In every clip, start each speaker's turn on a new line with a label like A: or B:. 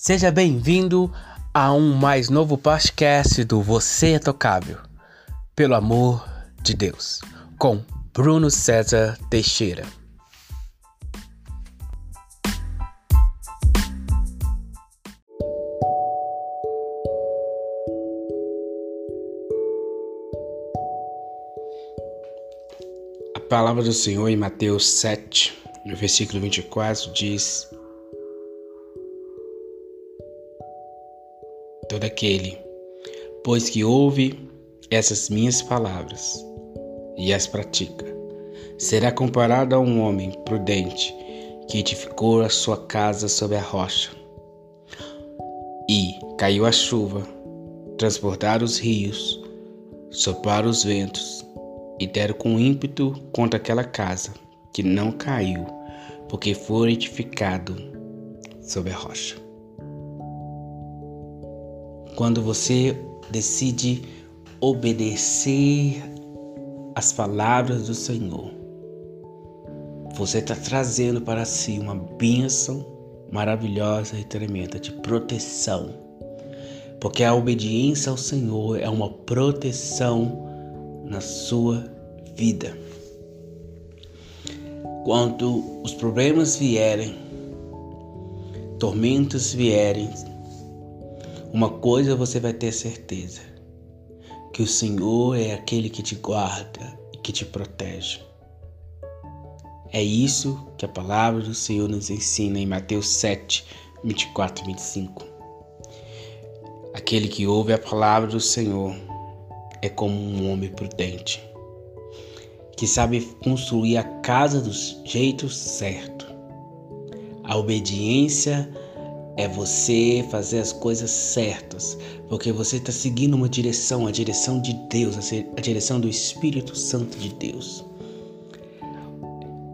A: Seja bem-vindo a um mais novo podcast do Você é Tocável, pelo amor de Deus, com Bruno César Teixeira. A palavra do Senhor em Mateus 7, no versículo 24, diz: todo aquele, pois que ouve essas minhas palavras e as pratica, será comparado a um homem prudente que edificou a sua casa sobre a rocha. E caiu a chuva, transportaram os rios, sopraram os ventos e deram com ímpeto contra aquela casa, que não caiu, porque foi edificado sobre a rocha. Quando você decide obedecer as palavras do Senhor, você está trazendo para si uma bênção maravilhosa e tremenda de proteção. Porque a obediência ao Senhor é uma proteção na sua vida. Quando os problemas vierem, tormentos vierem, uma coisa você vai ter certeza: que o Senhor é aquele que te guarda e que te protege. É isso que a palavra do Senhor nos ensina em Mateus 7, 24 e 25. Aquele que ouve a palavra do Senhor é como um homem prudente, que sabe construir a casa do jeito certo. A obediência é você fazer as coisas certas, porque você está seguindo uma direção, a direção de Deus, a direção do Espírito Santo de Deus.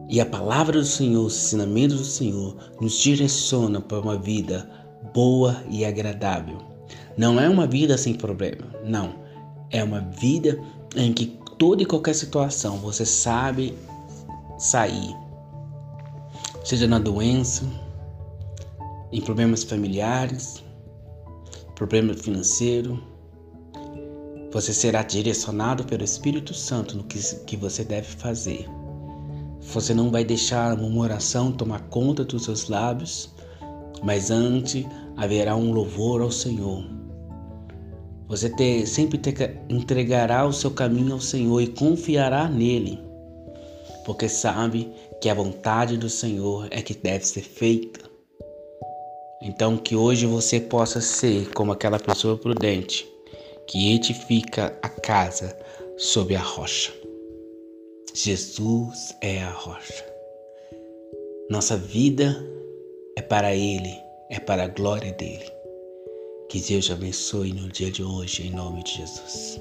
A: E a palavra do Senhor, os ensinamentos do Senhor, nos direciona para uma vida boa e agradável. Não é uma vida sem problema, não. É uma vida em que toda e qualquer situação você sabe sair, seja na doença, em problemas familiares, problema financeiro. Você será direcionado pelo Espírito Santo no que, que você deve fazer. Você não vai deixar a murmuração tomar conta dos seus lábios, mas antes haverá um louvor ao Senhor. Você ter, sempre ter, entregará o seu caminho ao Senhor e confiará nele, porque sabe que a vontade do Senhor é que deve ser feita. Então, que hoje você possa ser como aquela pessoa prudente que edifica a casa sob a rocha. Jesus é a rocha. Nossa vida é para Ele, é para a glória dele. Que Deus te abençoe no dia de hoje, em nome de Jesus.